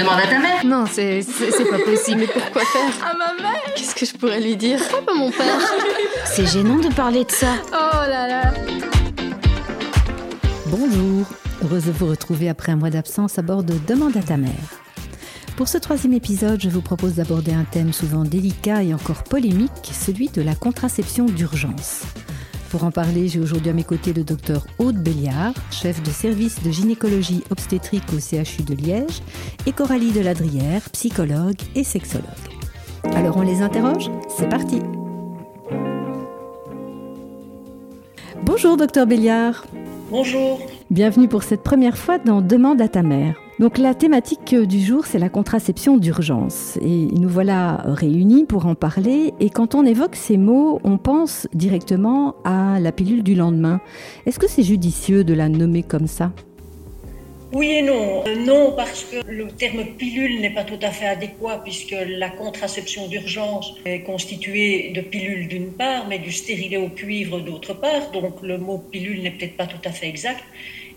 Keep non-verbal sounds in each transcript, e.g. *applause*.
Demande à ta mère. Non, c'est pas possible. Mais pourquoi faire À ma mère Qu'est-ce que je pourrais lui dire Pourquoi pas mon père *laughs* C'est gênant de parler de ça. Oh là là Bonjour, heureuse de vous retrouver après un mois d'absence à bord de Demande à ta mère. Pour ce troisième épisode, je vous propose d'aborder un thème souvent délicat et encore polémique, celui de la contraception d'urgence. Pour en parler, j'ai aujourd'hui à mes côtés le docteur Aude Béliard, chef de service de gynécologie obstétrique au CHU de Liège, et Coralie Deladrière, psychologue et sexologue. Alors on les interroge? C'est parti Bonjour docteur Béliard. Bonjour. Bienvenue pour cette première fois dans Demande à ta mère. Donc la thématique du jour, c'est la contraception d'urgence. Et nous voilà réunis pour en parler. Et quand on évoque ces mots, on pense directement à la pilule du lendemain. Est-ce que c'est judicieux de la nommer comme ça? Oui et non. Euh, non, parce que le terme pilule n'est pas tout à fait adéquat, puisque la contraception d'urgence est constituée de pilules d'une part, mais du stérilet au cuivre d'autre part. Donc le mot pilule n'est peut-être pas tout à fait exact.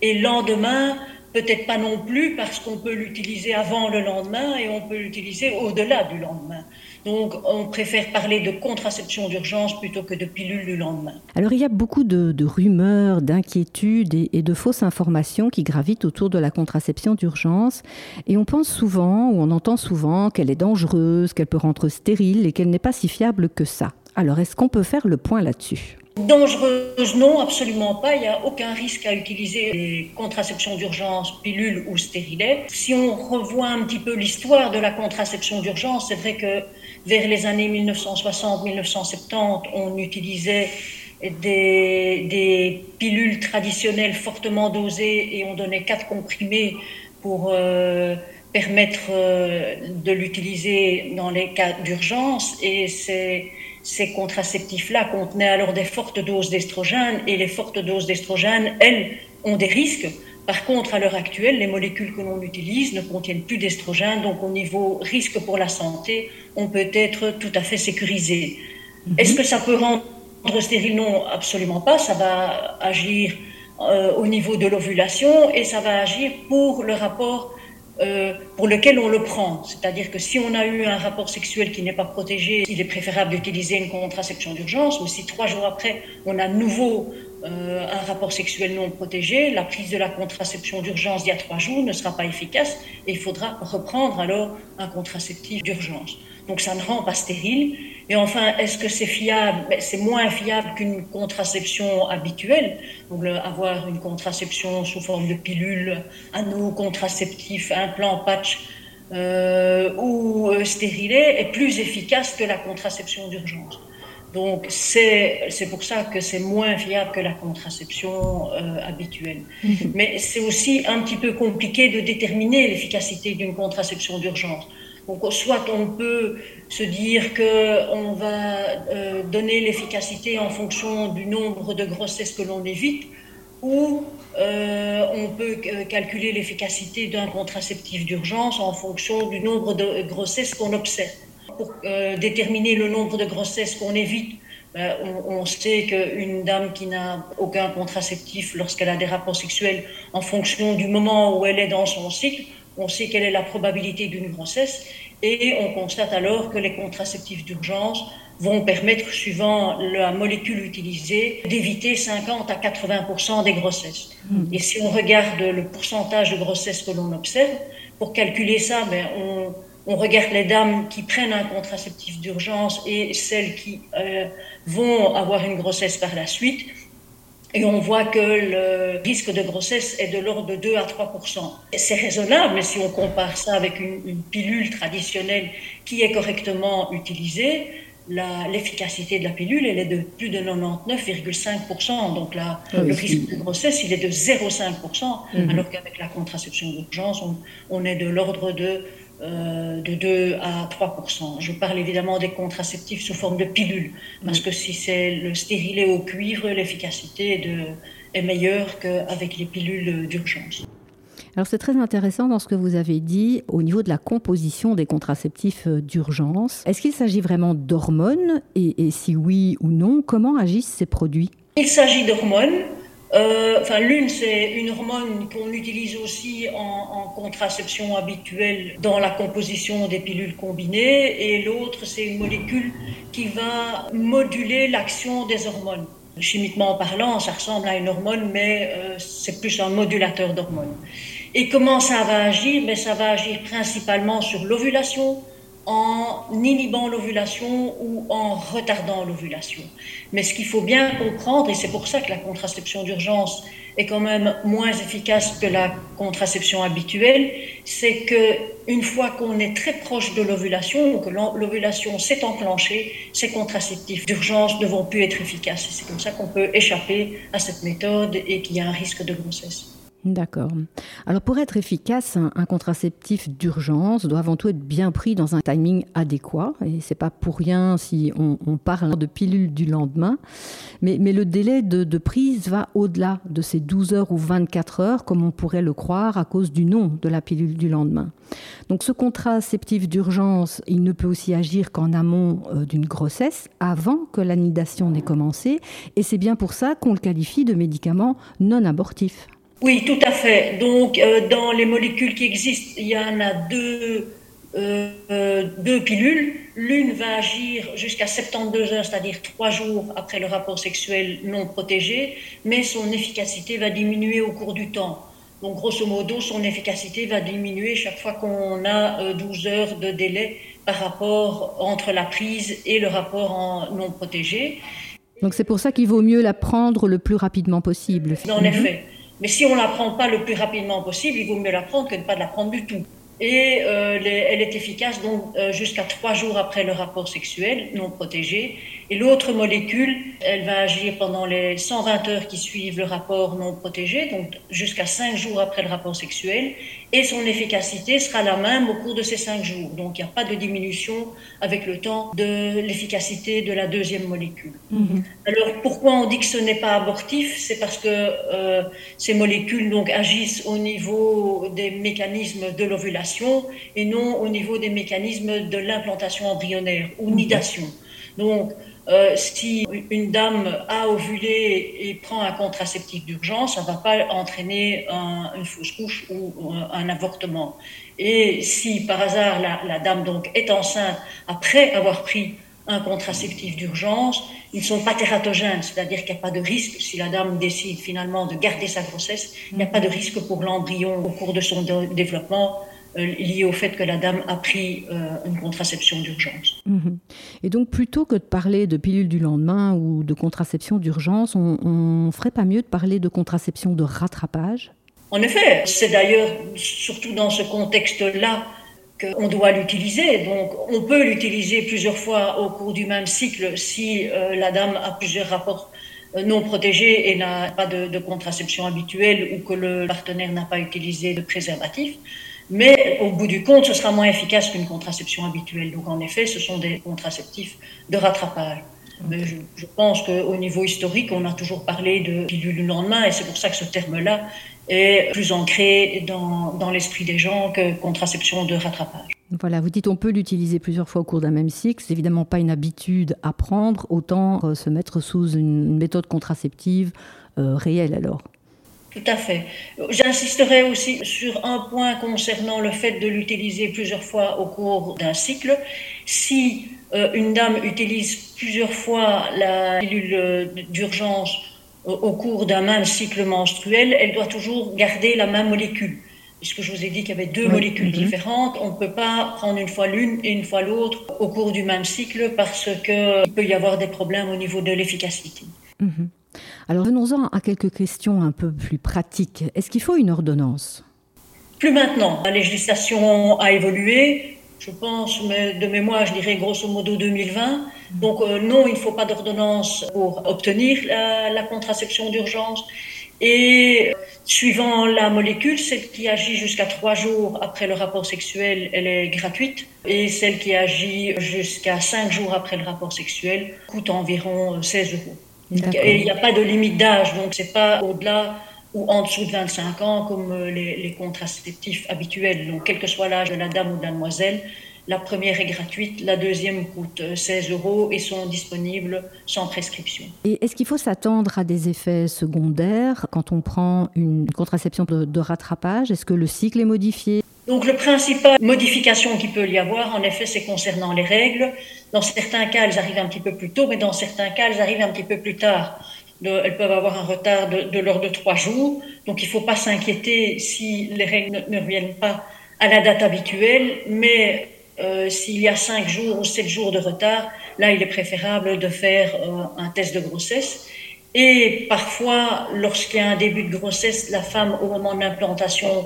Et lendemain, peut-être pas non plus, parce qu'on peut l'utiliser avant le lendemain et on peut l'utiliser au-delà du lendemain. Donc, on préfère parler de contraception d'urgence plutôt que de pilule du lendemain. Alors, il y a beaucoup de, rumeurs, d'inquiétudes et, de fausses informations qui gravitent autour de la contraception d'urgence. Et on pense souvent, ou on entend souvent, qu'elle est dangereuse, qu'elle peut rendre stérile et qu'elle n'est pas si fiable que ça. Alors, est-ce qu'on peut faire le point là-dessus? Dangereuse, non, absolument pas. Il n'y a aucun risque à utiliser les contraceptions d'urgence, pilules ou stérilet. Si on revoit un petit peu l'histoire de la contraception d'urgence, c'est vrai que vers les années 1960-1970, on utilisait des, des, pilules traditionnelles fortement dosées et on donnait quatre comprimés pour euh, permettre euh, de l'utiliser dans les cas d'urgence. Et c'est ces contraceptifs-là contenaient alors des fortes doses d'estrogène et les fortes doses d'estrogène, elles, ont des risques. Par contre, à l'heure actuelle, les molécules que l'on utilise ne contiennent plus d'estrogène, donc au niveau risque pour la santé, on peut être tout à fait sécurisé. Mhm. Est-ce que ça peut rendre stérile? Non, absolument pas. Ça va agir euh, au niveau de l'ovulation et ça va agir pour le rapport euh, pour lequel on le prend. C'est-à-dire que si on a eu un rapport sexuel qui n'est pas protégé, il est préférable d'utiliser une contraception d'urgence. Mais si trois jours après, on a nouveau euh, un rapport sexuel non protégé, la prise de la contraception d'urgence d'il y a trois jours ne sera pas efficace et il faudra reprendre alors un contraceptif d'urgence. Donc ça ne rend pas stérile. Et enfin, est-ce que c'est fiable? Ben, C'est moins fiable qu'une contraception habituelle. Donc avoir une contraception sous forme de pilule, anneau contraceptif, implant, patch euh, ou euh, stérilet est plus efficace que la contraception d'urgence. Donc c'est pour ça que c'est moins fiable que la contraception euh, habituelle. Mhm. Mais c'est aussi un petit peu compliqué de déterminer l'efficacité d'une contraception d'urgence. Donc, soit on peut se dire qu'on va euh, donner l'efficacité en fonction du nombre de grossesses que l'on évite, ou euh, on peut euh, calculer l'efficacité d'un contraceptif d'urgence en fonction du nombre de grossesses qu'on observe. Pour déterminer le nombre de grossesses qu'on évite, ben, on, on, sait qu'une dame qui n'a aucun contraceptif lorsqu'elle a des rapports sexuels, en fonction du moment où elle est dans son cycle, on sait quelle est la probabilité d'une grossesse et on constate alors que les contraceptifs d'urgence vont permettre, suivant la molécule utilisée, d'éviter 50 à 80% des grossesses. Hmm. Et si on regarde le pourcentage de grossesses que l'on observe, pour calculer ça, ben, on, on, regarde les dames qui prennent un contraceptif d'urgence et celles qui euh, vont avoir une grossesse par la suite. Et on voit que le risque de grossesse est de l'ordre de 2 à 3% C'est raisonnable, mais si on compare ça avec une, pilule traditionnelle qui est correctement utilisée, l'efficacité de la pilule, elle est de plus de 99,5%. Donc là, ah le risque de grossesse, il est de 0,5%, mhm. alors qu'avec la contraception d'urgence, on, on, est de l'ordre de euh, de 2 à 3% Je parle évidemment des contraceptifs sous forme de pilules, parce que si c'est le stérilet au cuivre, l'efficacité est, est meilleure qu'avec les pilules d'urgence. Alors c'est très intéressant dans ce que vous avez dit au niveau de la composition des contraceptifs euh, d'urgence. Est-ce qu'il s'agit vraiment d'hormones? Et, et, si oui ou non, comment agissent ces produits? Il s'agit d'hormones enfin, l'une, c'est une hormone qu'on utilise aussi en, contraception habituelle dans la composition des pilules combinées, et l'autre, c'est une molécule qui va moduler l'action des hormones. Chimiquement parlant, ça ressemble à une hormone, mais euh, c'est plus un modulateur d'hormones. Et comment ça va agir? Mais ça va agir principalement sur l'ovulation, en inhibant l'ovulation ou en retardant l'ovulation. Mais ce qu'il faut bien comprendre, et c'est pour ça que la contraception d'urgence est quand même moins efficace que la contraception habituelle, c'est que une fois qu'on est très proche de l'ovulation que l'ovulation s'est enclenchée, ces contraceptifs d'urgence ne vont plus être efficaces. C'est comme ça qu'on peut échapper à cette méthode et qu'il y a un risque de grossesse. D'accord. Alors pour être efficace, un, contraceptif d'urgence doit avant tout être bien pris dans un timing adéquat. Et c'est pas pour rien si on, parle de pilule du lendemain. Mais, le délai de, prise va au-delà de ces 12 heures ou 24 heures, comme on pourrait le croire à cause du nom de la pilule du lendemain. Donc ce contraceptif d'urgence, il ne peut aussi agir qu'en amont euh, d'une grossesse, avant que l'anidation n'ait commencé. Et c'est bien pour ça qu'on le qualifie de médicament non abortif. Oui, tout à fait. Donc, euh, dans les molécules qui existent, il y en a deux, euh, euh, deux pilules. L'une va agir jusqu'à 72 heures, c'est-à-dire trois jours après le rapport sexuel non protégé, mais son efficacité va diminuer au cours du temps. Donc, grosso modo, son efficacité va diminuer chaque fois qu'on a 12 heures de délai par rapport entre la prise et le rapport en non protégé. Donc, c'est pour ça qu'il vaut mieux la prendre le plus rapidement possible. En effet. Mais si on ne la prend pas le plus rapidement possible, il vaut mieux la prendre que de ne pas la prendre du tout. Et euh, elle est efficace donc euh, jusqu'à trois jours après le rapport sexuel non protégé. Et l'autre molécule, elle va agir pendant les 120 heures qui suivent le rapport non protégé, donc jusqu'à cinq jours après le rapport sexuel. Et son efficacité sera la même au cours de ces cinq jours. Donc il n'y a pas de diminution avec le temps de l'efficacité de la deuxième molécule. Mhm. Alors pourquoi on dit que ce n'est pas abortif? C'est parce que euh, ces molécules donc agissent au niveau des mécanismes de l'ovulation et non au niveau des mécanismes de l'implantation embryonnaire ou mhm. nidation. Donc euh, si une dame a ovulé et prend un contraceptif d'urgence, ça ne va pas entraîner une fausse couche ou un avortement. Et si par hasard la, dame donc est enceinte après avoir pris un contraceptif d'urgence, ils ne sont pas tératogènes, c'est-à-dire qu'il n'y a pas de risque, si la dame décide finalement de garder sa grossesse, il n'y a pas de risque pour l'embryon au cours de son développement lié au fait que la dame a pris euh, une contraception d'urgence. Mhm. Et donc, plutôt que de parler de pilule du lendemain ou de contraception d'urgence, on ne ferait pas mieux de parler de contraception de rattrapage? En effet, c'est d'ailleurs surtout dans ce contexte-là qu'on doit l'utiliser. Donc, on peut l'utiliser plusieurs fois au cours du même cycle si euh, la dame a plusieurs rapports non protégés et n'a pas de, de, contraception habituelle ou que le partenaire n'a pas utilisé de préservatif. Mais au bout du compte, ce sera moins efficace qu'une contraception habituelle. Donc en effet, ce sont des contraceptifs de rattrapage. Mais je, pense qu'au niveau historique, on a toujours parlé de pilule du lendemain, et c'est pour ça que ce terme-là est plus ancré dans, dans l'esprit des gens que contraception de rattrapage. Voilà, vous dites on peut l'utiliser plusieurs fois au cours d'un même cycle. C'est évidemment pas une habitude à prendre, autant euh, se mettre sous une méthode contraceptive euh, réelle alors. Tout à fait. J'insisterai aussi sur un point concernant le fait de l'utiliser plusieurs fois au cours d'un cycle. Si euh, une dame utilise plusieurs fois la pilule d'urgence au cours d'un même cycle menstruel, elle doit toujours garder la même molécule. Puisque je vous ai dit qu'il y avait deux molécules mm-hmm. différentes, on ne peut pas prendre une fois l'une et une fois l'autre au cours du même cycle parce qu'il peut y avoir des problèmes au niveau de l'efficacité. Mm-hmm. Alors venons-en à quelques questions un peu plus pratiques. Est-ce qu'il faut une ordonnance? Plus maintenant. La législation a évolué. Je pense, mais de mémoire, je dirais grosso modo 2020. Donc euh, non, il ne faut pas d'ordonnance pour obtenir la, contraception d'urgence. Et suivant la molécule, celle qui agit jusqu'à trois jours après le rapport sexuel, elle est gratuite. Et celle qui agit jusqu'à cinq jours après le rapport sexuel coûte environ 16 euros. Et il n'y a pas de limite d'âge, donc c'est pas au-delà ou en dessous de 25 ans comme euh, les, contraceptifs habituels. Donc quel que soit l'âge de la dame ou de la demoiselle, La première est gratuite, la deuxième coûte 16 euros et sont disponibles sans prescription. Et est-ce qu'il faut s'attendre à des effets secondaires quand on prend une contraception de, rattrapage? Est-ce que le cycle est modifié? Donc, le principal modification qu'il peut y avoir, en effet, c'est concernant les règles. Dans certains cas, elles arrivent un petit peu plus tôt, mais dans certains cas, elles arrivent un petit peu plus tard. elles peuvent avoir un retard de, l'ordre de trois jours. Donc, il ne faut pas s'inquiéter si les règles ne, reviennent pas à la date habituelle, mais euh, s'il y a cinq jours ou sept jours de retard, là, il est préférable de faire euh, un test de grossesse. Et parfois, lorsqu'il y a un début de grossesse, la femme, au moment de l'implantation,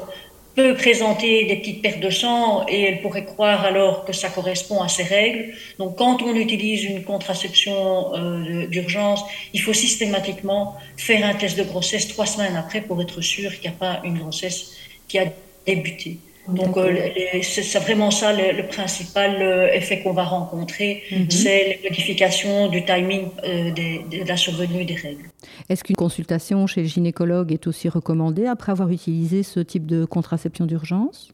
peut présenter des petites pertes de sang et elle pourrait croire alors que ça correspond à ses règles. Donc, quand on utilise une contraception euh, d'urgence, il faut systématiquement faire un test de grossesse trois semaines après pour être sûr qu'il n'y a pas une grossesse qui a débuté. Donc, euh, c'est vraiment ça le, principal euh, effet qu'on va rencontrer, mhm. c'est la modification du timing euh, de la survenue des règles. Est-ce qu'une consultation chez le gynécologue est aussi recommandée après avoir utilisé ce type de contraception d'urgence?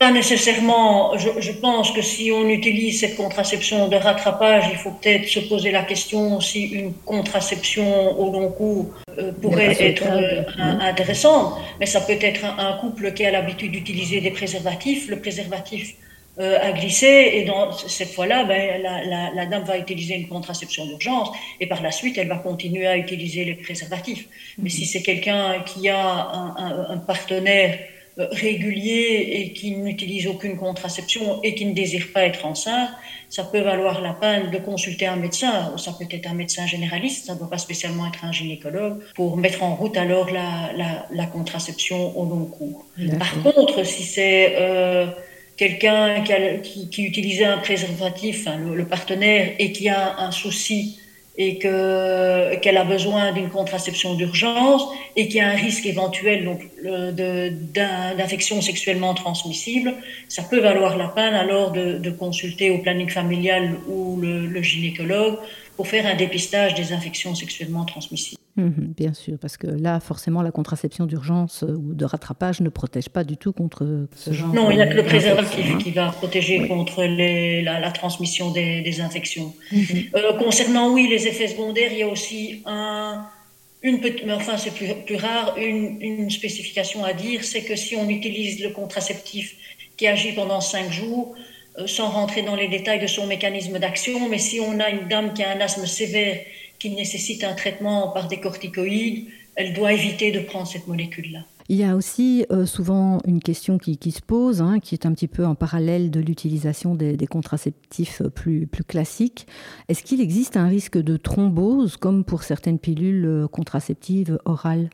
Pas nécessairement. Je, pense que si on utilise cette contraception de rattrapage, il faut peut-être se poser la question si une contraception au long cours euh, pourrait être euh, intéressante. Mais ça peut être un, couple qui a l'habitude d'utiliser des préservatifs. Le préservatif euh, a glissé et dans cette fois-là, ben, la, dame va utiliser une contraception d'urgence et par la suite, elle va continuer à utiliser les préservatifs. Mais si c'est quelqu'un qui a un, un partenaire régulier et qui n'utilise aucune contraception et qui ne désire pas être enceinte, ça peut valoir la peine de consulter un médecin, ou ça peut être un médecin généraliste, ça ne doit pas spécialement être un gynécologue, pour mettre en route alors la, la, contraception au long cours. Par contre, si c'est euh, quelqu'un qui, qui, utilisait un préservatif, le, partenaire, et qui a un souci et que qu'elle a besoin d'une contraception d'urgence et qu'il y a un risque éventuel donc d'infection sexuellement transmissible, ça peut valoir la peine alors de, de consulter au planning familial ou le, le gynécologue pour faire un dépistage des infections sexuellement transmissibles. Mhm, bien sûr, parce que là, forcément, la contraception d'urgence euh, ou de rattrapage ne protège pas du tout contre ce genre. Non, il n'y a que le préservatif qui va protéger contre les, la, transmission des, infections. Mhm. Euh, concernant, oui, les effets secondaires, il y a aussi un, une petite, mais enfin c'est plus, plus, rare, une, une spécification à dire, c'est que si on utilise le contraceptif qui agit pendant cinq jours, euh, sans rentrer dans les détails de son mécanisme d'action, mais si on a une dame qui a un asthme sévère qui nécessite un traitement par des corticoïdes, elle doit éviter de prendre cette molécule-là. Il y a aussi euh, souvent une question qui, se pose, hein, qui est un petit peu en parallèle de l'utilisation des, contraceptifs plus, plus classiques. Est-ce qu'il existe un risque de thrombose, comme pour certaines pilules euh, contraceptives orales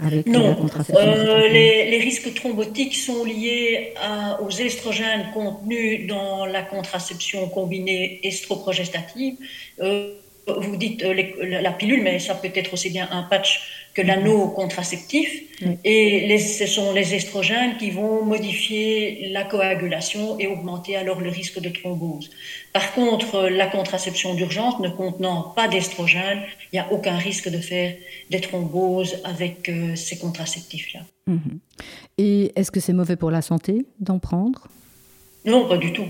avec non, euh, les, les, risques thrombotiques sont liés à, aux estrogènes contenus dans la contraception combinée estroprogestative vous dites euh, la pilule, mais ça peut être aussi bien un patch que l'anneau contraceptif. Et les, ce sont les estrogènes qui vont modifier la coagulation et augmenter alors le risque de thrombose. Par contre, la contraception d'urgence ne contenant pas d'estrogènes, il n'y a aucun risque de faire des thromboses avec euh, ces contraceptifs-là. Mhm. Et est-ce que c'est mauvais pour la santé d'en prendre? Non, pas du tout.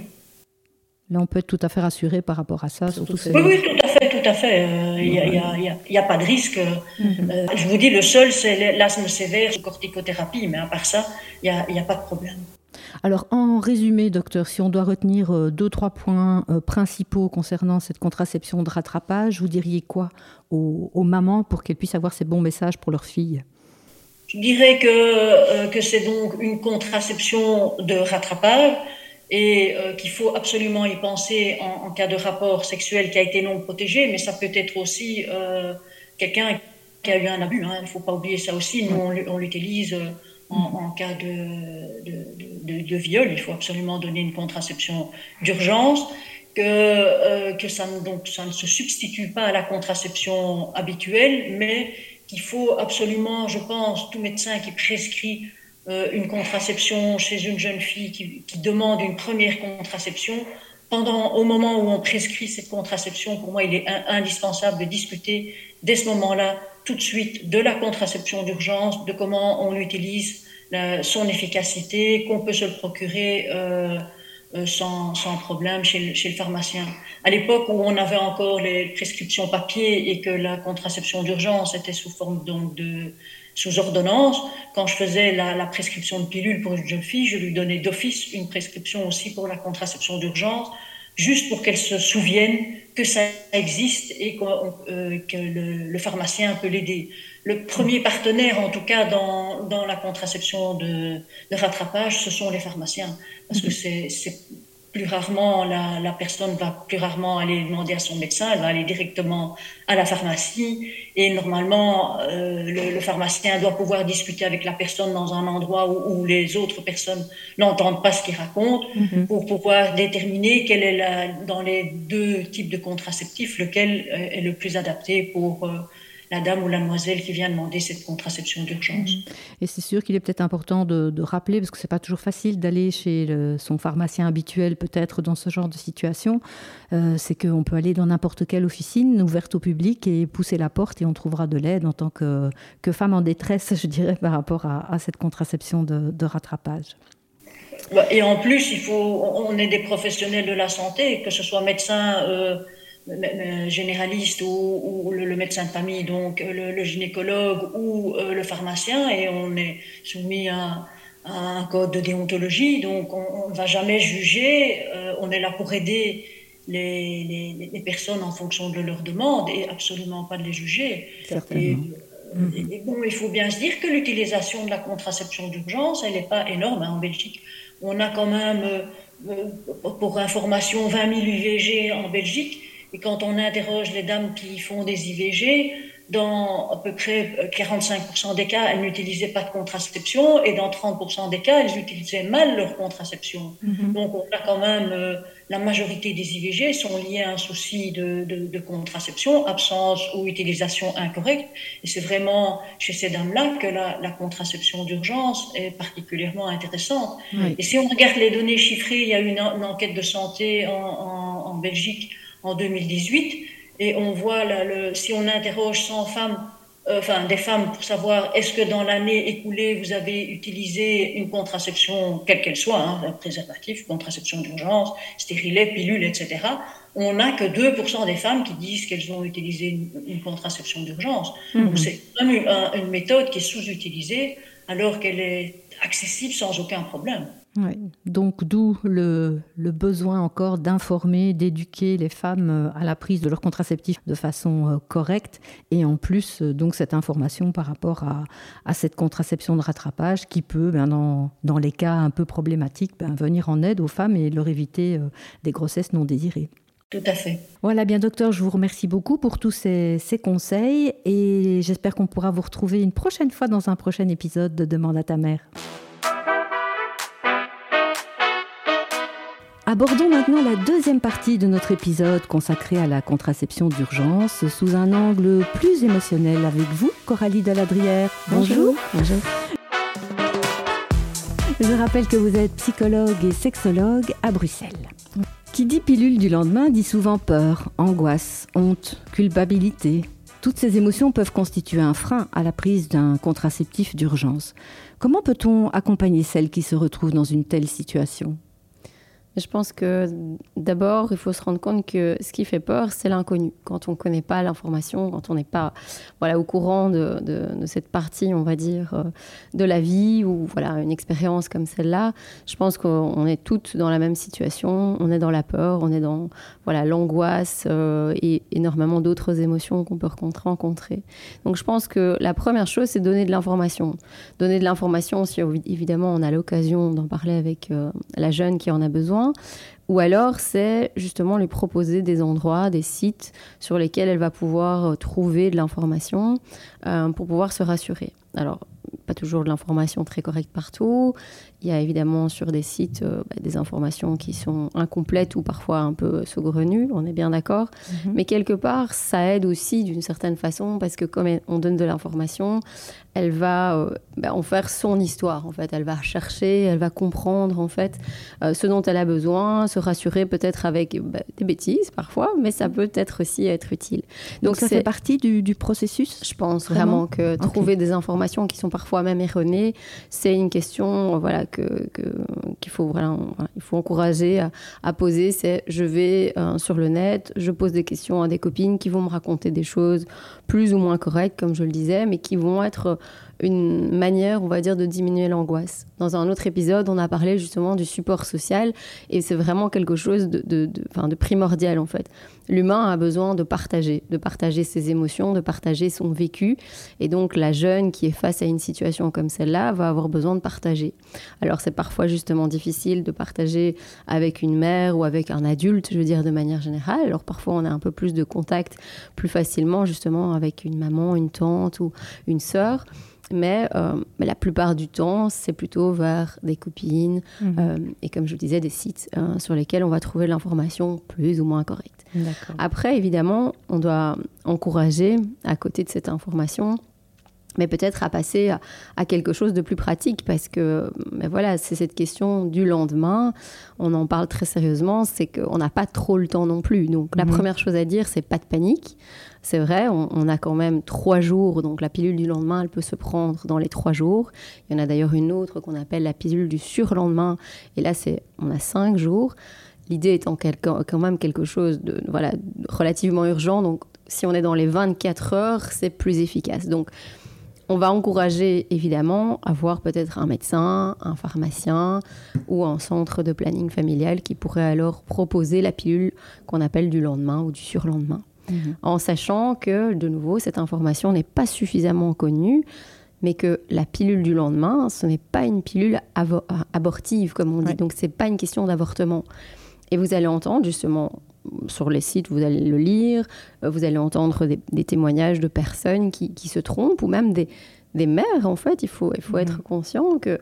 Là, on peut être tout à fait rassuré par rapport à ça. Surtout oui, oui, tout à fait, tout à fait. Il euh, n'y a, pas de risque. Mhm. Euh, je vous dis, le seul, c'est l'asthme sévère, corticothérapie, mais à part ça, il n'y a, pas de problème. Alors, en résumé, docteur, si on doit retenir euh, deux, trois points principaux concernant cette contraception de rattrapage, vous diriez quoi aux, aux mamans pour qu'elles puissent avoir ces bons messages pour leurs filles? Je dirais que, que c'est donc une contraception de rattrapage et euh, qu'il faut absolument y penser en, cas de rapport sexuel qui a été non protégé, mais ça peut être aussi euh, quelqu'un qui a eu un abus. Hein. Il ne faut pas oublier ça aussi. Nous, on, l'utilise euh, en, cas de, viol. Il faut absolument donner une contraception d'urgence. Que, ça, ne se substitue pas à la contraception habituelle, mais qu'il faut absolument, je pense, tout médecin qui prescrit une contraception chez une jeune fille qui, qui, demande une première contraception, pendant, au moment où on prescrit cette contraception, pour moi, il est indispensable de discuter dès ce moment-là, tout de suite, de la contraception d'urgence, de comment on l'utilise, son efficacité, qu'on peut se le procurer euh, euh, sans, sans, problème chez le, chez le pharmacien. À l'époque où on avait encore les prescriptions papier et que la contraception d'urgence était sous forme donc de sous ordonnance, quand je faisais la, la, prescription de pilule pour une jeune fille, je lui donnais d'office une prescription aussi pour la contraception d'urgence, juste pour qu'elle se souvienne que ça existe et qu euh, que le, le, pharmacien peut l'aider. Le premier partenaire, en tout cas, dans, dans la contraception de, de rattrapage, ce sont les pharmaciens parce que c'est plus rarement, la, la, personne va plus rarement aller demander à son médecin, elle va aller directement à la pharmacie. Et normalement, euh, le, le, pharmacien doit pouvoir discuter avec la personne dans un endroit où, où les autres personnes n'entendent pas ce qu'il raconte, mm -hmm. pour pouvoir déterminer quel est la, dans les deux types de contraceptifs, lequel est le plus adapté pour euh, la dame ou la demoiselle qui vient demander cette contraception d'urgence. Et c'est sûr qu'il est peut-être important de, de, rappeler, parce que c'est pas toujours facile d'aller chez le, son pharmacien habituel, peut-être dans ce genre de situation, euh, c'est qu'on peut aller dans n'importe quelle officine ouverte au public et pousser la porte et on trouvera de l'aide en tant que, que femme en détresse, *laughs* je dirais, par rapport à, à cette contraception de, de rattrapage. Et en plus, il faut, on est des professionnels de la santé, que ce soit médecin. Euh, généraliste ou, ou le, le médecin de famille, donc le, le gynécologue ou euh, le pharmacien, et on est soumis à, à un code de déontologie, donc on ne va jamais juger, euh, on est là pour aider les, les, les, personnes en fonction de leurs demandes et absolument pas de les juger. Et, et, bon, il faut bien se dire que l'utilisation de la contraception d'urgence, elle n'est pas énorme hein, en Belgique. On a quand même, euh, pour information, 20 000 UVG en Belgique. Et quand on interroge les dames qui font des IVG, dans à peu près 45% des cas, elles n'utilisaient pas de contraception et dans 30% des cas, elles utilisaient mal leur contraception. Mm -hmm. Donc on a quand même euh, la majorité des IVG sont liées à un souci de, de, de contraception, absence ou utilisation incorrecte. Et c'est vraiment chez ces dames-là que la, la, contraception d'urgence est particulièrement intéressante. Oui. Et si on regarde les données chiffrées, il y a une, une enquête de santé en, en, en Belgique en 2018 et on voit là, le, si on interroge 100 femmes, euh, enfin des femmes pour savoir est-ce que dans l'année écoulée vous avez utilisé une contraception quelle qu'elle soit, hein, un préservatif, contraception d'urgence, stérilet, pilule, etc. On n'a que 2% des femmes qui disent qu'elles ont utilisé une, une contraception d'urgence. Donc c'est une, une méthode qui est sous-utilisée alors qu'elle est accessible sans aucun problème. Ouais. Donc d'où le, le, besoin encore d'informer, d'éduquer les femmes euh, à la prise de leur contraceptif de façon euh, correcte et en plus euh, donc cette information par rapport à, à cette contraception de rattrapage qui peut ben, dans, dans les cas un peu problématiques ben, venir en aide aux femmes et leur éviter des grossesses non désirées. Tout à fait. Voilà bien docteur, je vous remercie beaucoup pour tous ces, ces conseils et j'espère qu'on pourra vous retrouver une prochaine fois dans un prochain épisode de Demande à ta mère. Abordons maintenant la deuxième partie de notre épisode consacré à la contraception d'urgence sous un angle plus émotionnel avec vous, Coralie Deladrière. Bonjour. Bonjour. Je rappelle que vous êtes psychologue et sexologue à Bruxelles. Qui dit pilule du lendemain dit souvent peur, angoisse, honte, culpabilité. Toutes ces émotions peuvent constituer un frein à la prise d'un contraceptif d'urgence. Comment peut-on accompagner celles qui se retrouvent dans une telle situation? Je pense que d'abord, il faut se rendre compte que ce qui fait peur, c'est l'inconnu. Quand on ne connaît pas l'information, quand on n'est pas voilà, au courant de, cette partie, on va dire, euh, de la vie ou voilà, une expérience comme celle-là, je pense qu'on est toutes dans la même situation. On est dans la peur, on est dans voilà, l'angoisse euh, et énormément d'autres émotions qu'on peut rencontrer. Donc je pense que la première chose, c'est donner de l'information. Donner de l'information si évidemment on a l'occasion d'en parler avec euh, la jeune qui en a besoin ou alors c'est justement lui proposer des endroits, des sites sur lesquels elle va pouvoir euh, trouver de l'information euh, pour pouvoir se rassurer. Pas toujours de l'information très correcte partout. Il y a évidemment sur des sites euh, bah, des informations qui sont incomplètes ou parfois un peu saugrenues, on est bien d'accord. Mm -hmm. Mais quelque part, ça aide aussi d'une certaine façon parce que comme on donne de l'information, elle va euh, bah, en faire son histoire en fait. Elle va chercher, elle va comprendre en fait euh, ce dont elle a besoin, se rassurer peut-être avec bah, des bêtises parfois, mais ça peut être aussi être utile. Donc, Donc ça fait partie du, du, processus? Je pense vraiment, vraiment que trouver des informations qui sont parfois même erronée, c'est une question voilà, que, qu'il faut, voilà, il faut encourager à, poser. C'est je vais euh, sur le net, je pose des questions à des copines qui vont me raconter des choses plus ou moins correctes, comme je le disais, mais qui vont être une manière, on va dire, de diminuer l'angoisse. Dans un autre épisode, on a parlé justement du support social et c'est vraiment quelque chose de, de, primordial en fait. L'humain a besoin de partager, de partager ses émotions, de partager son vécu et donc la jeune qui est face à une situation comme celle-là va avoir besoin de partager. Alors c'est parfois justement difficile de partager avec une mère ou avec un adulte, je veux dire de manière générale. Alors parfois on a un peu plus de contact plus facilement justement avec une maman, une tante ou une sœur. Euh, mais, la plupart du temps, c'est plutôt vers des copines mhm. euh, et, comme je vous disais, des sites hein, sur lesquels on va trouver l'information plus ou moins correcte. Après, évidemment, on doit encourager, à côté de cette information, mais peut-être à passer à, quelque chose de plus pratique parce que mais voilà c'est cette question du lendemain on en parle très sérieusement c'est qu'on n'a pas trop le temps non plus donc la mhm. première chose à dire c'est pas de panique c'est vrai, on, a quand même trois jours, donc la pilule du lendemain, elle peut se prendre dans les trois jours. Il y en a d'ailleurs une autre qu'on appelle la pilule du surlendemain, et là, c'est on a cinq jours. L'idée étant quand même quelque chose de voilà, relativement urgent, donc si on est dans les 24 heures, c'est plus efficace. Donc, on va encourager évidemment à voir peut-être un médecin, un pharmacien ou un centre de planning familial qui pourrait alors proposer la pilule qu'on appelle du lendemain ou du surlendemain. Mhm. en sachant que, de nouveau, cette information n'est pas suffisamment connue, mais que la pilule du lendemain, ce n'est pas une pilule abortive, comme on dit. Donc, ce n'est pas une question d'avortement. Et vous allez entendre, justement, sur les sites, vous allez le lire, euh, vous allez entendre des, témoignages de personnes qui, se trompent, ou même des, mères, en fait. Il faut, il faut mhm. être conscient que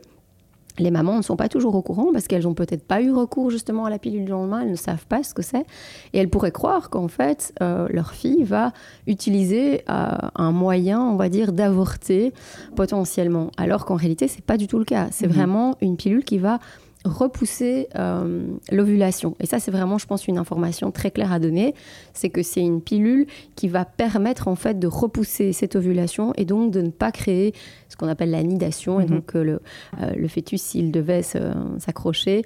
les mamans ne sont pas toujours au courant parce qu'elles n'ont peut-être pas eu recours justement à la pilule du lendemain, elles ne savent pas ce que c'est. Et elles pourraient croire qu'en fait, euh, leur fille va utiliser euh, un moyen, on va dire, d'avorter potentiellement. Alors qu'en réalité, ce n'est pas du tout le cas. C'est mhm. vraiment une pilule qui va repousser euh, l'ovulation. Et ça, c'est vraiment, je pense, une information très claire à donner. C'est que c'est une pilule qui va permettre, en fait, de repousser cette ovulation et donc de ne pas créer ce qu'on appelle la nidation. Et mhm. donc, euh, le, euh, le, fœtus, s'il devait s'accrocher,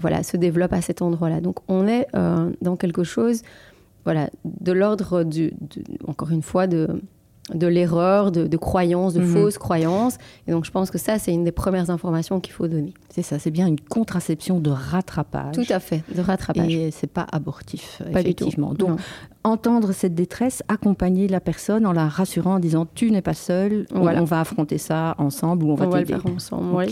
voilà, se développe à cet endroit-là. Donc, on est dans quelque chose, voilà, de l'ordre, du, encore une fois, de de l'erreur, de, croyances, de mhm. fausses croyances. Et donc, je pense que ça, c'est une des premières informations qu'il faut donner. C'est ça, c'est bien une contraception de rattrapage. Tout à fait, de rattrapage. Et c'est pas abortif, pas effectivement. Donc, entendre cette détresse, accompagner la personne en la rassurant, en disant tu n'es pas seule, on, va affronter ça ensemble ou on va t'aider. le faire ensemble.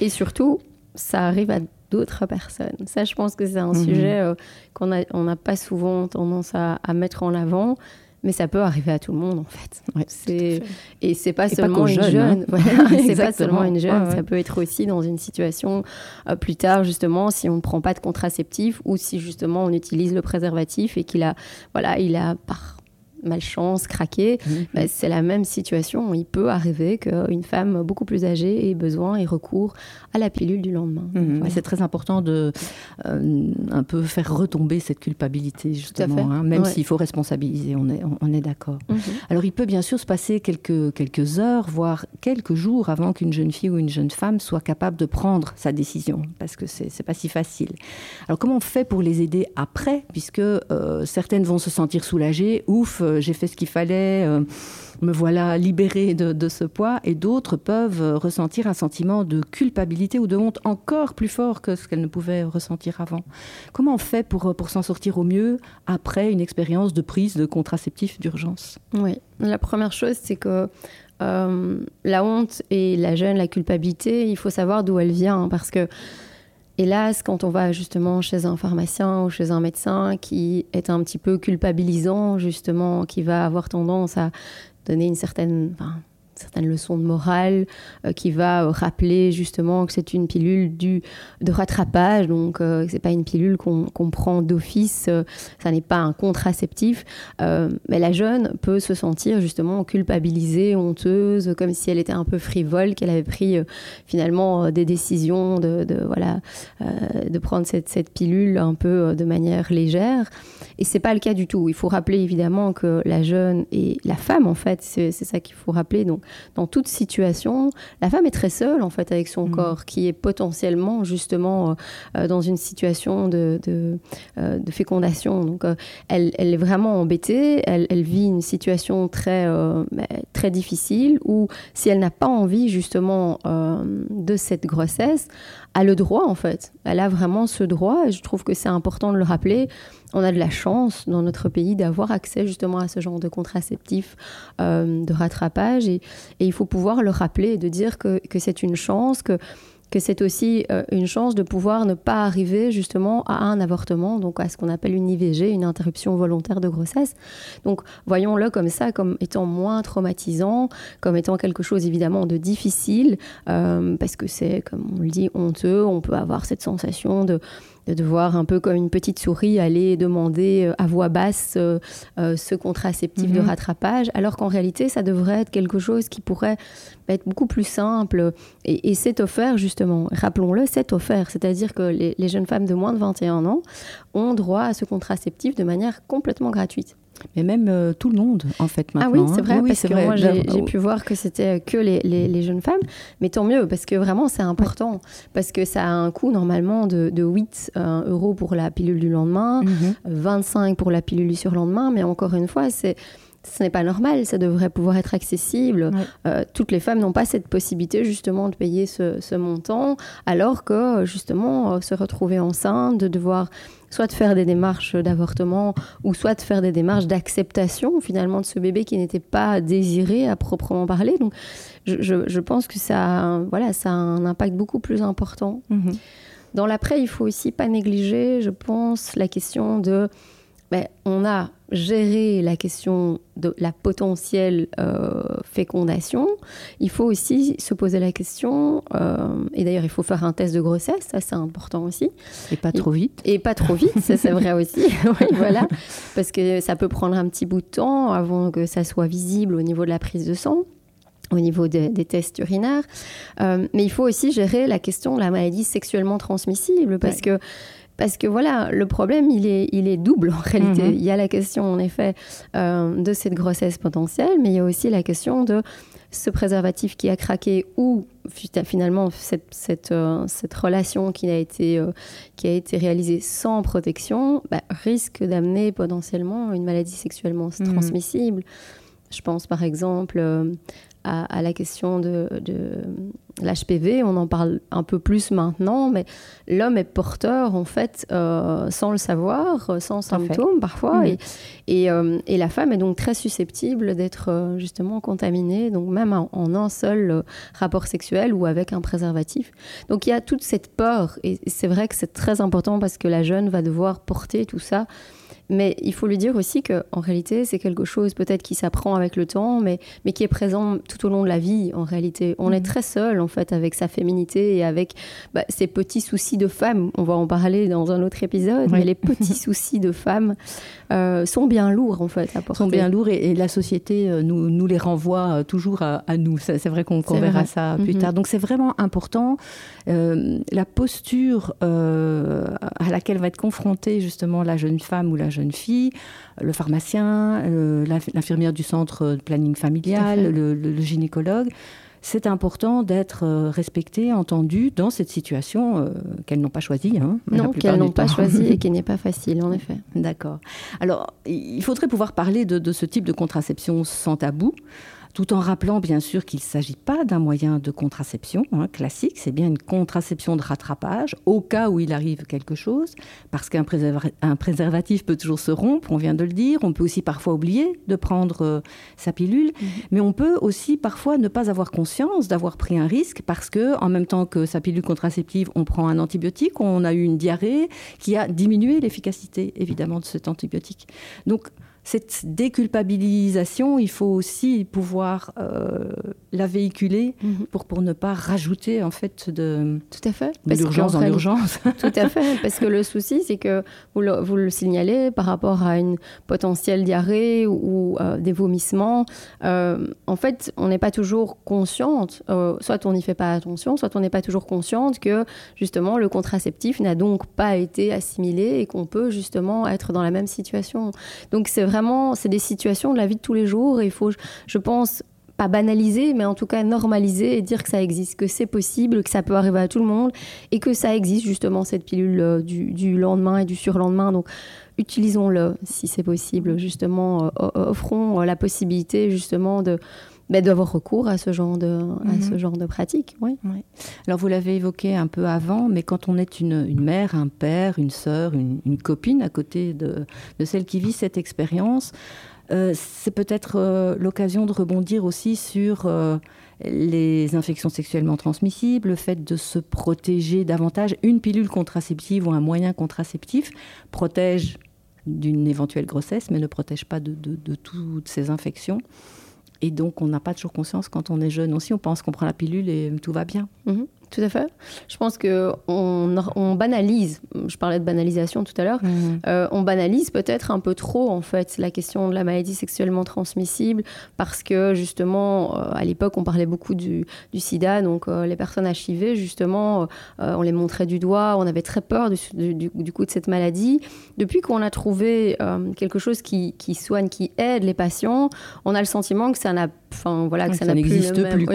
Et surtout, ça arrive à d'autres personnes. Ça, je pense que c'est un mhm. sujet euh, qu'on n'a pas souvent tendance à, à mettre en avant mais ça peut arriver à tout le monde en fait. c'est et c'est pas seulement une jeune. C'est pas seulement une jeune. Ça peut être aussi dans une situation euh, plus tard justement si on ne prend pas de contraceptif ou si justement on utilise le préservatif et qu'il a voilà il a par malchance, craquer, mhm. bah, c'est la même situation. Il peut arriver qu'une femme beaucoup plus âgée ait besoin et recours à la pilule du lendemain. Mhm. C'est très important de euh, un peu faire retomber cette culpabilité, justement, hein, même s'il faut responsabiliser, on est, on est d'accord. Mhm. Alors il peut bien sûr se passer quelques, quelques heures, voire quelques jours avant qu'une jeune fille ou une jeune femme soit capable de prendre sa décision, parce que c'est n'est pas si facile. Alors comment on fait pour les aider après, puisque euh, certaines vont se sentir soulagées, ouf, j'ai fait ce qu'il fallait, euh, me voilà libérée de, ce poids, et d'autres peuvent euh, ressentir un sentiment de culpabilité ou de honte encore plus fort que ce qu'elles ne pouvaient ressentir avant. Comment on fait pour, pour s'en sortir au mieux après une expérience de prise de contraceptifs d'urgence? Oui, la première chose, c'est que la honte et la gêne, la culpabilité, il faut savoir d'où elle vient, parce que Hélas, quand on va justement chez un pharmacien ou chez un médecin qui est un petit peu culpabilisant, justement, qui va avoir tendance à donner une certaine, certaines leçons de morale, euh, qui va euh, rappeler justement que c'est une pilule du, de rattrapage, donc euh, c'est pas une pilule qu'on prend d'office, ça n'est pas un contraceptif. mais la jeune peut se sentir justement culpabilisée, honteuse, comme si elle était un peu frivole, qu'elle avait pris finalement des décisions de, de voilà, de prendre cette, cette, pilule un peu de manière légère. Et c'est pas le cas du tout. Il faut rappeler évidemment que la jeune et la femme, en fait, c'est ça qu'il faut rappeler. Donc, dans toute situation, la femme est très seule en fait avec son mm. corps, qui est potentiellement justement euh, dans une situation de, de, de fécondation. Donc elle, elle, est vraiment embêtée, elle, elle vit une situation très, bah, très difficile où si elle n'a pas envie justement de cette grossesse, a le droit en fait. Elle a vraiment ce droit et je trouve que c'est important de le rappeler. On a de la chance dans notre pays d'avoir accès justement à ce genre de contraceptif euh, de rattrapage et, il faut pouvoir le rappeler et de dire que, que c'est une chance, que que c'est aussi euh, une chance de pouvoir ne pas arriver justement à un avortement, donc à ce qu'on appelle une IVG, une interruption volontaire de grossesse. Donc voyons-le comme ça, comme étant moins traumatisant, comme étant quelque chose évidemment de difficile, euh, parce que c'est, comme on le dit, honteux, on peut avoir cette sensation de de voir un peu comme une petite souris aller demander euh, à voix basse euh, euh, ce contraceptif de mhm. rattrapage, alors qu'en réalité, ça devrait être quelque chose qui pourrait être beaucoup plus simple. Et, c'est offert, justement. Rappelons-le, c'est offert. C'est-à-dire que les, les jeunes femmes de moins de 21 ans ont droit à ce contraceptif de manière complètement gratuite. Mais même euh, tout le monde, en fait, maintenant. Ah oui, c'est vrai, parce que moi, j'ai pu voir que c'était que les, les, jeunes femmes. Mais tant mieux, parce que vraiment, c'est important. Parce que ça a un coût, normalement, de, de 8 euh, euros pour la pilule du lendemain, 25 mhm. pour la pilule du surlendemain. Mais encore une fois, c'est ce n'est pas normal, ça devrait pouvoir être accessible. Euh, toutes les femmes n'ont pas cette possibilité justement de payer ce, ce montant, alors que justement se retrouver enceinte, de devoir soit de faire des démarches d'avortement ou soit de faire des démarches d'acceptation finalement de ce bébé qui n'était pas désiré à proprement parler. Donc je, je, pense que ça, voilà, ça a un impact beaucoup plus important. Mhm. Dans l'après, il faut aussi pas négliger, je pense, la question de ben, on a géré la question de la potentielle euh, fécondation, il faut aussi se poser la question, euh, et d'ailleurs il faut faire un test de grossesse, ça c'est important aussi. Et pas trop vite. Et, pas trop vite, ça c'est vrai aussi, *laughs* *laughs* oui, voilà, parce que ça peut prendre un petit bout de temps avant que ça soit visible au niveau de la prise de sang au niveau des tests urinaires. Euh, mais il faut aussi gérer la question de la maladie sexuellement transmissible parce que parce que voilà, le problème, il est, il est double en réalité. Mhm. Il y a la question, en effet, euh, de cette grossesse potentielle, mais il y a aussi la question de ce préservatif qui a craqué ou finalement cette, cette, euh, cette relation qui a, été, euh, qui a été réalisée sans protection bah, risque d'amener potentiellement une maladie sexuellement mhm. transmissible. Je pense par exemple à, la question de, l'HPV, on en parle un peu plus maintenant, mais l'homme est porteur en fait euh, sans le savoir, sans symptômes parfois, et, euh, et, la femme est donc très susceptible d'être euh, justement contaminée, donc même en, en un seul rapport sexuel ou avec un préservatif. Donc il y a toute cette peur, et c'est vrai que c'est très important parce que la jeune va devoir porter tout ça. Mais il faut lui dire aussi qu'en réalité, c'est quelque chose peut-être qui s'apprend avec le temps, mais, mais qui est présent tout au long de la vie, en réalité. On est mhm. très seul, en fait, avec sa féminité et avec bah, ses petits soucis de femme. On va en parler dans un autre épisode, mais les petits *laughs* soucis de femme euh, sont bien lourds, en fait, à porter. Sont bien lourds et, la société euh, nous, nous les renvoie euh, toujours à, nous. C'est vrai qu'on verra ça plus mhm. tard. Donc c'est vraiment important. la posture à laquelle va être confrontée justement la jeune femme ou la jeune fille, le pharmacien, euh, l'infirmière du centre de planning familial, le, gynécologue. C'est important d'être euh, respecté, entendu dans cette situation euh, qu'elles n'ont pas choisie. Hein, non, qu'elles n'ont pas choisie et *laughs* qui n'est pas facile, en effet. D'accord. Alors, il faudrait pouvoir parler de, de ce type de contraception sans tabou tout en rappelant bien sûr qu'il ne s'agit pas d'un moyen de contraception hein, classique, c'est bien une contraception de rattrapage au cas où il arrive quelque chose, parce qu'un préservatif peut toujours se rompre, on vient de le dire, on peut aussi parfois oublier de prendre euh, sa pilule, mhm. mais on peut aussi parfois ne pas avoir conscience d'avoir pris un risque parce que en même temps que sa pilule contraceptive, on prend un antibiotique, on a eu une diarrhée qui a diminué l'efficacité évidemment de cet antibiotique. Donc cette déculpabilisation, il faut aussi pouvoir euh, la véhiculer mhm. pour, pour ne pas rajouter en fait de, tout à fait l'urgence dans l'urgence. *laughs* Tout à fait, parce que le souci c'est que vous le, vous le, signalez par rapport à une potentielle diarrhée ou, euh, des vomissements. Euh, en fait, on n'est pas toujours consciente, soit on n'y fait pas attention, soit on n'est pas toujours consciente que justement le contraceptif n'a donc pas été assimilé et qu'on peut justement être dans la même situation. Donc c'est vraiment, c'est des situations de la vie de tous les jours. Et il faut, je pense, pas banaliser, mais en tout cas normaliser et dire que ça existe, que c'est possible, que ça peut arriver à tout le monde et que ça existe justement cette pilule euh, du, lendemain et du surlendemain. Donc utilisons-le si c'est possible, justement, euh, offrons la possibilité justement de bah, d'avoir recours à ce genre de, à ce mhm. genre de pratique. Oui. Alors vous l'avez évoqué un peu avant, mais quand on est une, une mère, un père, une sœur, une, une, copine à côté de, de celle qui vit cette expérience, euh, c'est peut-être euh, l'occasion de rebondir aussi sur euh, les infections sexuellement transmissibles, le fait de se protéger davantage. Une pilule contraceptive ou un moyen contraceptif protège d'une éventuelle grossesse, mais ne protège pas de, de toutes ces infections. Et donc, on n'a pas toujours conscience quand on est jeune aussi. On pense qu'on prend la pilule et tout va bien. Mhm. Tout à fait. Je pense que on, banalise. Je parlais de banalisation tout à l'heure. Mhm. Euh, on banalise peut-être un peu trop en fait la question de la maladie sexuellement transmissible parce que justement euh, à l'époque on parlait beaucoup du, SIDA, donc euh, les personnes HIV justement on les montrait du doigt, on avait très peur du, du, coup de cette maladie. Depuis qu'on a trouvé quelque chose qui, qui, soigne, qui aide les patients, on a le sentiment que ça n'a, enfin voilà, que ça, n'existe plus.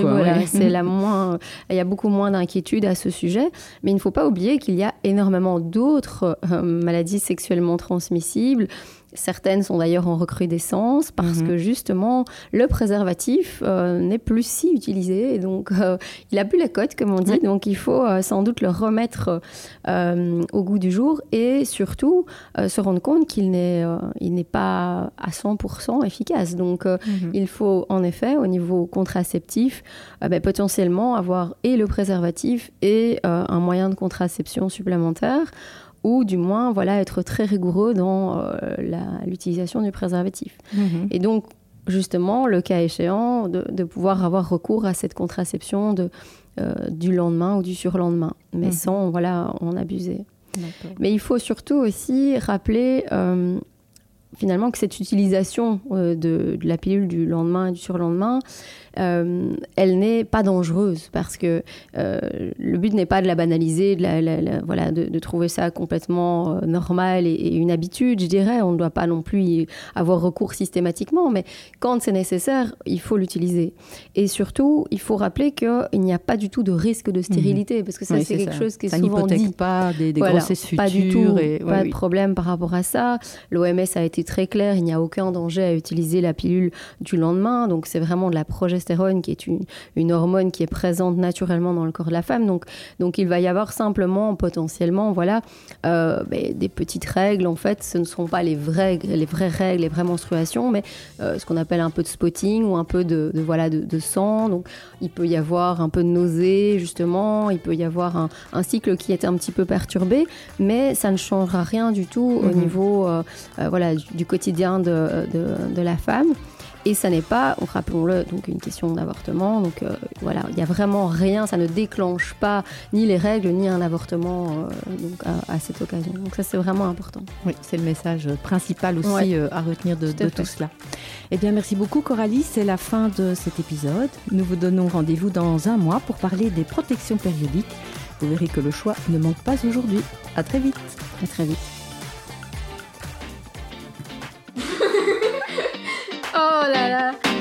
c'est la *laughs* moins, il y a beaucoup moins inquiétude à ce sujet, mais il ne faut pas oublier qu'il y a énormément d'autres euh, maladies sexuellement transmissibles Certaines sont d'ailleurs en recrudescence parce mhm. que justement le préservatif euh, n'est plus si utilisé et donc euh, il a plus la cote comme on dit. Donc il faut euh, sans doute le remettre au goût du jour et surtout se rendre compte qu'il n'est il n'est pas à 100% efficace. Donc mhm. il faut en effet au niveau contraceptif ben, potentiellement avoir et le préservatif et un moyen de contraception supplémentaire ou du moins voilà être très rigoureux dans euh, l'utilisation du préservatif. Mhm. Et donc justement, le cas échéant, de, pouvoir avoir recours à cette contraception de, euh, du lendemain ou du surlendemain, mais mhm. sans voilà en abuser. Mais il faut surtout aussi rappeler euh, finalement que cette utilisation de, de, la pilule du lendemain et du surlendemain, elle n'est pas dangereuse parce que euh, le but n'est pas de la banaliser, de, la, voilà, de, trouver ça complètement euh, normal et, une habitude, je dirais. On ne doit pas non plus y avoir recours systématiquement, mais quand c'est nécessaire, il faut l'utiliser. Et surtout, il faut rappeler qu'il n'y a pas du tout de risque de stérilité, parce que ça, c'est quelque chose qui est souvent dit. pas des, des grossesses futures. Pas du tout, pas de problème par rapport à ça. L'OMS a été très clair, il n'y a aucun danger à utiliser la pilule du lendemain, donc c'est vraiment de la progestérone qui est une, hormone qui est présente naturellement dans le corps de la femme. Donc, donc il va y avoir simplement, potentiellement, voilà, euh, ben, des petites règles. En fait, ce ne sont pas les vraies, les vraies règles, les vraies menstruations, mais euh, ce qu'on appelle un peu de spotting ou un peu de, voilà, de, sang. Donc, il peut y avoir un peu de nausée, justement. Il peut y avoir un, cycle qui est un petit peu perturbé, mais ça ne changera rien du tout au mhm. niveau euh, voilà, du quotidien de, de la femme. Et ça n'est pas, rappelons-le, donc une question d'avortement. Donc euh, voilà, il n'y a vraiment rien, ça ne déclenche pas ni les règles, ni un avortement euh, à, cette occasion. Donc ça, c'est vraiment important. Oui, c'est le message principal aussi euh, à retenir de, tout, de tout cela. Eh bien, merci beaucoup Coralie. C'est la fin de cet épisode. Nous vous donnons rendez-vous dans un mois pour parler des protections périodiques. Vous verrez que le choix ne manque pas aujourd'hui. À très vite. À très vite. *laughs* 过来了。